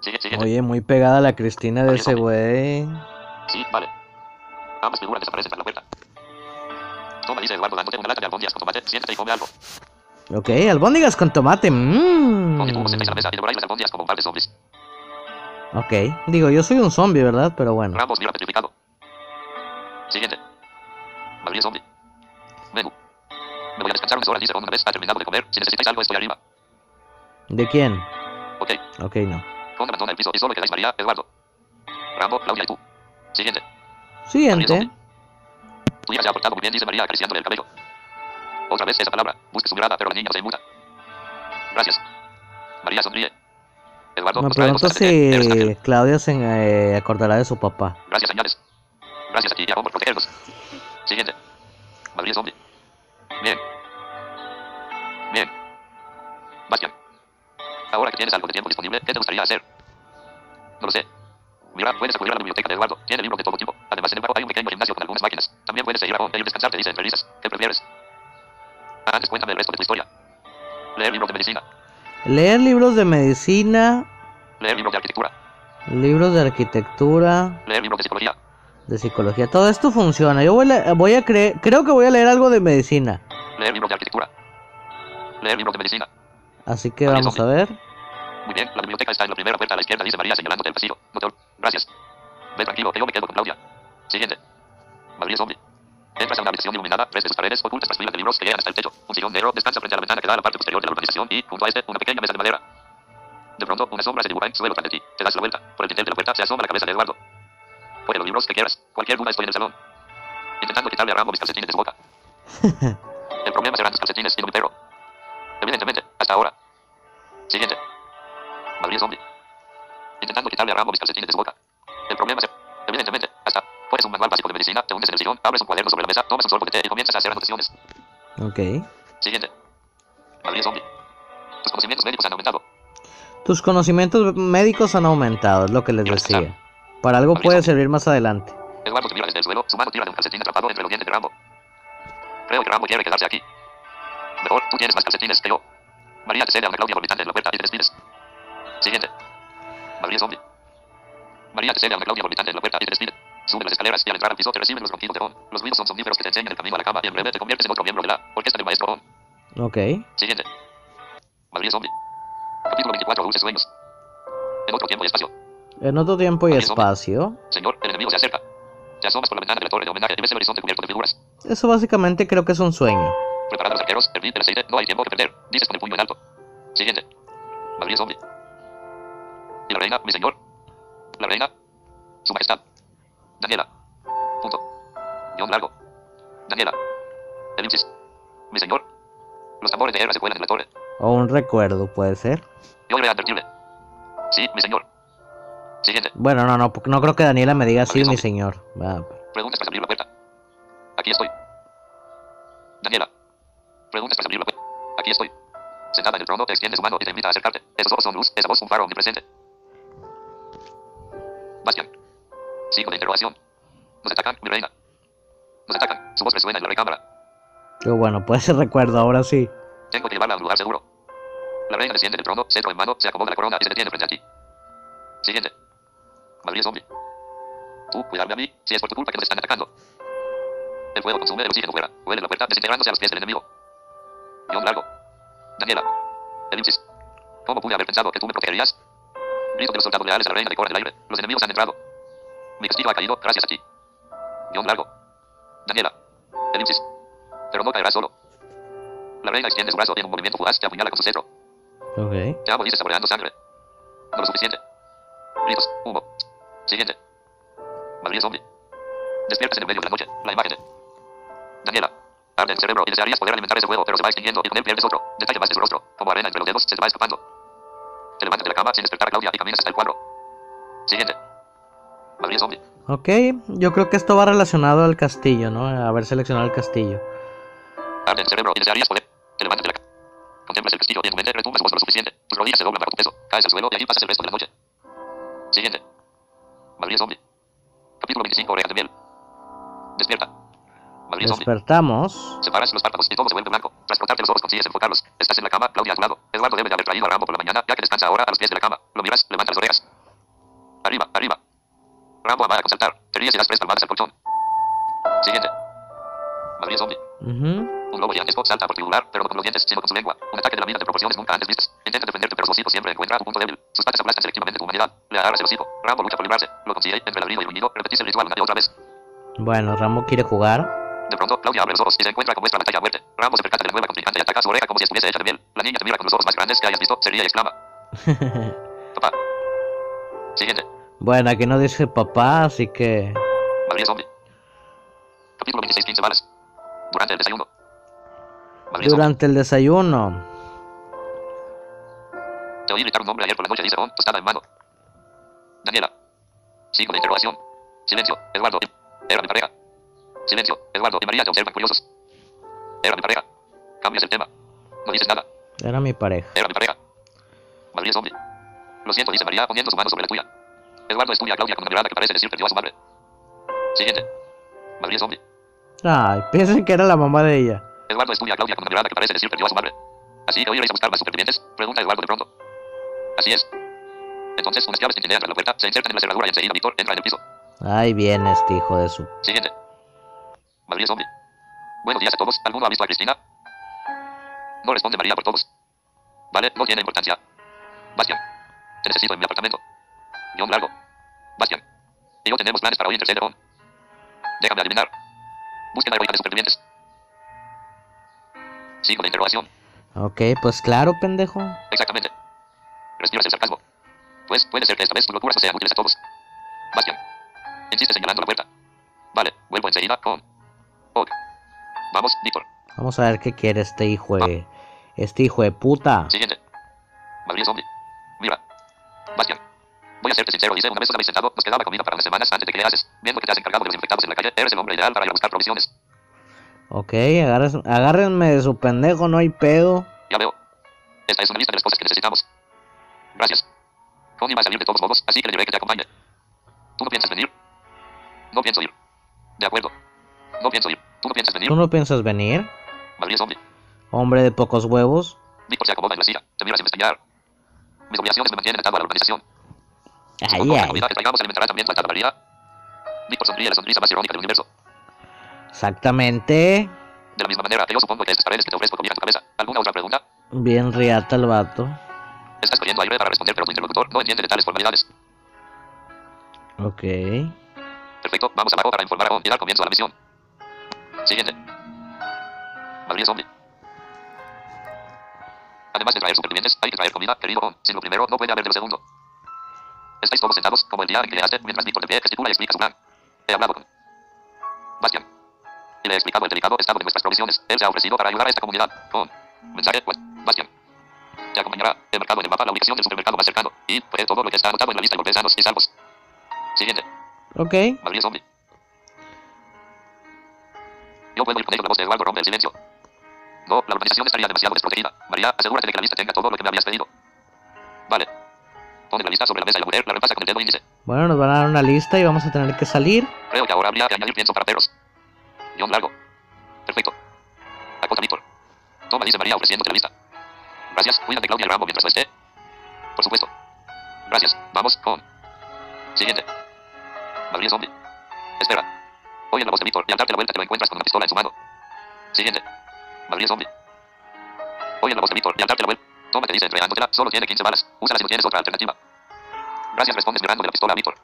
Sigue, siguiente. Oye, muy pegada la Cristina de ese güey. Sí, vale. Ambas figuras desaparecen tras la puerta. Toma, dice Eduardo, dándote una lata de albóndigas con tomate. Siéntate y come algo. Ok, albóndigas con tomate. Mmm. Ok, digo, yo soy un zombie, ¿verdad? Pero bueno. Ramos mira petrificado. Siguiente. Madrid zombie. Menú. Me voy a descansar unas horas, dice Ron una vez ha terminado de comer. Si necesitáis algo, estoy arriba. ¿De quién? Ok. Ok, no. Ron abandona el piso y solo quedáis María, Eduardo. Rambo, Claudia y tú. Siguiente. Siguiente. Tu hija se ha portado muy bien, dice María acariciándole el cabello. Otra vez esa palabra. Busque su mirada, pero la niña se inmuta. Gracias. María sonríe. Eduardo, Me pregunto si. Claudia se eh, acordará de su papá. Gracias, señores. Gracias a ti y a Ron por protegernos. Siguiente. Es zombie. Bien. Bien. Bastian. Ahora que tienes algo de tiempo disponible, ¿qué te gustaría hacer? No lo sé. Mira, puedes acudir a la biblioteca de Eduardo. Tiene libros de todo tipo. Además, en el barco hay un pequeño gimnasio con algunas máquinas. También puedes ir a Ron y descansar, te dice entre risas. ¿Qué prefieres? Antes cuéntame el resto de tu historia. Leer libros de medicina. Leer libros de medicina, Leer libros de arquitectura. libros de arquitectura, Leer libros de psicología. de psicología. Todo esto funciona. Yo voy a, voy a creer, creo que voy a leer algo de medicina. Leer libros de arquitectura. Leer libros de medicina. Así que vamos a ver. Muy bien, la biblioteca está en la primera puerta a la izquierda, dice María señalándote el pasillo. Ol- Gracias. Ve tranquilo, que yo me quedo con Claudia. Siguiente. Es zombie. Entras a una habitación iluminada, tres de sus paredes ocultas tras filas de libros que llegan hasta el techo. Un sillón negro descansa frente a la ventana que da a la parte posterior de la urbanización y, junto a este, una pequeña mesa de madera. De pronto, una sombra se dibuja en el suelo tras de ti. Te das la vuelta. Por el dintel de la puerta se asoma la cabeza de Eduardo. Coge los libros que quieras. Cualquier duda estoy en el salón. Intentando quitarle a Rambo mis calcetines de su boca. el problema serán tus calcetines y no mi perro. Evidentemente, hasta ahora. Siguiente. Madrid zombie. Intentando quitarle a Rambo mis calcetines de su boca. El problema es, evidentemente, hasta. Pones un manual básico de medicina, te hundes en el sillón, abres un cuaderno sobre la mesa, tomas un sorbo de té y comienzas a hacer anotaciones. Ok. Siguiente. Madrid zombie. Tus conocimientos médicos han aumentado. Tus conocimientos médicos han aumentado, es lo que les decía. Para algo puede servir más adelante. Eduardo se mira desde el suelo, su mano tira de un calcetín atrapado entre los dientes de Rambo. Creo que Rambo quiere quedarse aquí. Mejor, tú tienes más calcetines que yo. María te cede a una Claudia vomitante en la puerta y te despides. Siguiente. María zombie. María te cede a una Claudia vomitante en la puerta y te despide. Sube las escaleras y al entrar al piso te reciben los ronquidos de On. Los ruidos son somníferos que te enseñan el camino a la cama y en breve te conviertes en otro miembro de la orquesta del maestro On. Ok. Siguiente. María zombie. Capítulo 24. Dulces sueños. En otro tiempo y espacio. En otro tiempo y espacio. Señor, el enemigo se acerca. Te asomas por la ventana de la torre de homenaje y ves el horizonte cubierto de figuras. Eso básicamente creo que es un sueño. Preparando los arqueros, el el aceite, no hay tiempo que perder. Dices con el puño en alto. Siguiente. María zombie. Y la reina, mi señor. La reina. Su majestad. Daniela. Punto. Guión largo. Daniela. Elipsis. Mi señor. Los tambores de guerra se cuelan en la torre. O un recuerdo, puede ser. Yo iré a advertirle. Sí, mi señor. Siguiente. Bueno, no, no, no creo que Daniela me diga así, mi señor. Va. Preguntas para abrir la puerta. Aquí estoy. Daniela. Preguntas para abrir la puerta. Aquí estoy. Sentada en el trono, te extiende su mano y te invita a acercarte. Esos ojos son luz, esa voz un faro omnipresente. Bastian. Signo de interrogación. Nos atacan, mi reina. Nos atacan. Su voz resuena en la recámara. Qué bueno, puede ser recuerdo, ahora sí. Tengo que llevarla a un lugar seguro. La reina desciende del trono, cetro en mano, se acomoda la corona y se detiene frente a ti. Siguiente. Madrid zombie. Tú, cuidarme a mí, si es por tu culpa que nos están atacando. El fuego consume el oxígeno fuera. Huele la puerta, desintegrándose a los pies del enemigo. Guión largo. Daniela. Elipsis. ¿Cómo pude haber pensado que tú me protegerías? Grito de los soldados leales a la reina de Cora del aire. Los enemigos han entrado. Mi castigo ha caído, gracias a ti. Guión largo. Daniela. Elipsis. Pero no caerás solo. La reina extiende su brazo y en un movimiento fugaz te apuñala con su cetro. Ok. Te amo, dice saboreando sangre. No lo suficiente. Gritos, humo. Siguiente. Madrid zombie. Despiertas en el medio de la noche. La imagen de Daniela. Arde el cerebro y desearías poder alimentar ese fuego, pero se va extinguiendo y con él pierdes otro. Detalle más de su rostro. Como arena entre los dedos, se te va escapando. Te levantas de la cama sin despertar a Claudia y caminas hasta el cuadro. Siguiente. Madrid zombie. Ok, yo creo que esto va relacionado al castillo, ¿no? Haber seleccionado el castillo. Arde el cerebro y desearías poder. Te levantas de la cama. Contemplas el castillo y en tu mente retumbas lo suficiente. Tus rodillas se doblan bajo tu peso. Caes al suelo y allí pasas el resto de la noche. Siguiente. Madrid zombie. Capítulo 25. Orejas de miel. Despierta. Despertamos. Separas los párpados y todo se vuelve blanco. Tras frotarte los ojos consigues enfocarlos. Estás en la cama, Claudia a tu lado. Eduardo debe de haber traído a Rambo por la mañana, ya que descansa ahora a los pies de la cama. Lo miras, levanta las orejas. Arriba, arriba. Rambo amaba con saltar. Te ríes y das tres palmadas al colchón. Siguiente. Madrid zombie. Ujú. Un lobo gigantesco salta por tu lugar, pero no con los dientes, sino con su lengua. Un ataque de la vida de proporciones nunca antes vistas. Intenta defenderte, pero su hocico siempre encuentra un punto débil. Sus patas aplastan selectivamente tu humanidad. Le agarras el hocico. Rambo lucha por librarse. Lo consigue. Entre ladrido y gruñido, repetís el ritual una y otra vez. Bueno, Rambo quiere jugar. De pronto, Claudia abre los ojos y se encuentra con vuestra batalla a muerte. Rambo se percata de la nueva contrincante y ataca su oreja como si estuviese hecha de miel. La niña te mira con los ojos más grandes que hayas visto, se ríe y exclama. Papá. Siguiente. bueno, aquí no dice papá, así que... Madrid zombie. Capítulo 26, 15 balas. Durante el desayuno. Madrid zombie. Durante el desayuno. Te oí gritar un nombre ayer por la noche, dice Ron, tostada en mano. Daniela. Signo de interrogación. Silencio. Eduardo. Era mi pareja. Silencio. Eduardo y María te observan curiosos. Era mi pareja. Cambias el tema. No dices nada. Era mi pareja. Era mi pareja. Madrid zombie. Lo siento, dice María poniendo su mano sobre la tuya. Eduardo estudia a Claudia con una mirada que parece decir perdió a su madre. Siguiente. Madrid zombie. Ay, piensen que era la mamá de ella. Eduardo estudia a Claudia con una mirada que parece decir perdió a su madre. Así que hoy iréis a buscar más supervivientes, pregunta Eduardo de pronto. Así es. Entonces, unas llaves tintinean tras la puerta, se insertan en la cerradura y enseguida Víctor entra en el piso. Ahí viene este hijo de su... Siguiente. Madrid zombie. Buenos días a todos. ¿Alguno ha visto a Cristina? No responde María por todos. Vale, no tiene importancia. Bastian. Te necesito en mi apartamento. Guión largo. Bastian. Y yo tenemos planes para hoy en tercer Ron. Déjame adivinar. Busquen a heroica de supervivientes. Sigo de interrogación. Ok, pues claro, pendejo. Exactamente. Respiras el sarcasmo. Pues puede ser que esta vez tus locuras no sean útiles a todos. Bastian. Insiste señalando la puerta. Vale, vuelvo enseguida con. Vamos, Víctor. Vamos a ver qué quiere este hijo de... Este hijo de puta. Siguiente. Madrid zombie. Mira. Bastian. Voy a serte sincero, dice, una vez os habéis sentado, nos quedaba comida para unas semanas antes de que le haces. Viendo que te has encargado de los infectados en la calle, eres el hombre ideal para ir a buscar provisiones. Ok, agárrenme de su pendejo, no hay pedo. Ya veo. Esta es una lista de las cosas que necesitamos. Gracias. Connie va a salir de todos modos, así que le diré que te acompañe. ¿Tú no piensas venir? No pienso ir. De acuerdo. No pienso ir. ¿Tú no piensas venir? ¿Tú no piensas venir? Madrid es hombre. Hombre de pocos huevos. Víctor se acomoda en la silla. Te mira sin pestañear. Mis obligaciones me mantienen atado a la organización. Ay, Supongo que la ay. que traigamos alimentará también tu María. Víctor sonríe la sonrisa más irónica del universo. Exactamente. De la misma manera que yo supongo que estas paredes que te ofrezco comida en tu cabeza. ¿Alguna otra pregunta? Bien riata el vato. Estás cogiendo aire para responder, pero tu interlocutor no entiende de tales formalidades. Ok. Perfecto, vamos abajo para informar a On y dar comienzo a la misión. Siguiente. Madrid es hombre. Además de traer supervivientes, hay que traer comida, querido On. Sin lo primero, no puede haber de lo segundo. Estáis todos sentados, como el día en que llegaste, mientras Víctor de pie gesticula y explica su plan. He hablado con Bastian. Y le he explicado el delicado estado de nuestras provisiones. Él se ha ofrecido para ayudar a esta comunidad. Con mensaje, pues, Bastian. Te acompañará. He marcado en el mapa la ubicación del supermercado más cercano. Y, todo lo que está anotado en la lista de golpes sanos y salvos. Siguiente. Ok. Madrid es hombre. Yo puedo ir con ello, la voz de Eduardo rompe el silencio. No, la organización estaría demasiado desprotegida. María, asegúrate de que la lista tenga todo lo que me habías pedido. Vale. Pone la lista sobre la mesa y la mujer la repasa con el dedo índice. Bueno, nos van a dar una lista y vamos a tener que salir. Creo que ahora habría que añadir pienso para perros. Guión largo. Perfecto. Acosa Víctor. Toma, dice María ofreciéndote la lista. Gracias. Cuida de Claudia el Rambo mientras esté. Por supuesto. Gracias. Vamos con. Siguiente. Madrid es hombre. Espera. Oye la voz de Víctor y al darte la vuelta te lo encuentras con una pistola en su mano. Siguiente. Madrid es hombre. Oye la voz de Víctor y al darte la vuelta. Toma, te dice entregándola. Solo tiene 15 balas. Úsala si no tienes otra alternativa. Gracias, respondes mirando de la pistola a Víctor.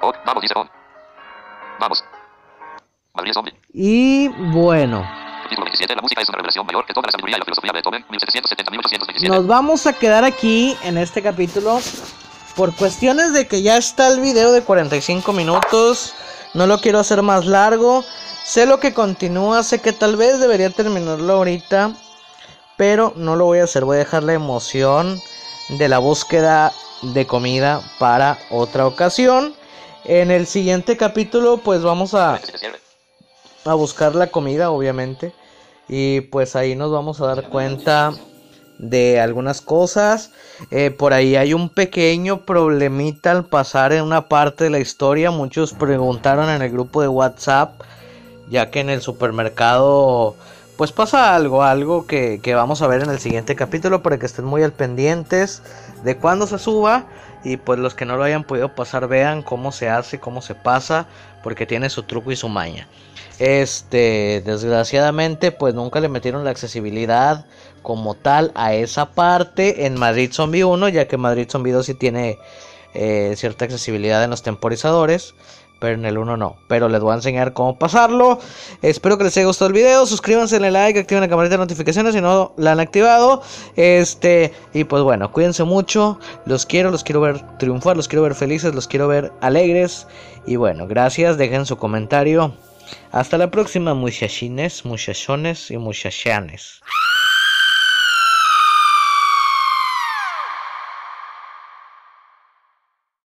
Oh, vamos, dice On. Vamos. Madrid es hombre. Y bueno, Capítulo 27. La música es una revelación mayor que toda la sabiduría y la filosofía de Beethoven. 1770-1827. nos vamos a quedar aquí en este capítulo. Por cuestiones de que ya está el video de 45 minutos. No lo quiero hacer más largo. Sé lo que continúa. Sé que tal vez debería terminarlo ahorita. Pero no lo voy a hacer. Voy a dejar la emoción de la búsqueda de comida para otra ocasión. En el siguiente capítulo pues vamos a a buscar la comida, obviamente. Y pues ahí nos vamos a dar cuenta de algunas cosas. Eh, por ahí hay un pequeño problemita al pasar en una parte de la historia. Muchos preguntaron en el grupo de WhatsApp, ya que en el supermercado pues pasa algo, algo que, que vamos a ver en el siguiente capítulo para que estén muy al pendientes de cuando se suba. Y pues los que no lo hayan podido pasar vean cómo se hace, cómo se pasa, porque tiene su truco y su maña. Este, desgraciadamente, pues nunca le metieron la accesibilidad como tal a esa parte en Madrid Zombie 1, ya que Madrid Zombie 2 sí tiene eh, cierta accesibilidad en los temporizadores, pero en el 1 no. Pero les voy a enseñar cómo pasarlo. Espero que les haya gustado el video. Suscríbanse, denle like, activen la campanita de notificaciones si no la han activado. Este, y pues bueno, cuídense mucho. Los quiero, los quiero ver triunfar, los quiero ver felices, los quiero ver alegres. Y bueno, gracias, dejen su comentario. Hasta la próxima, muchachines, muchachones y muchachanes.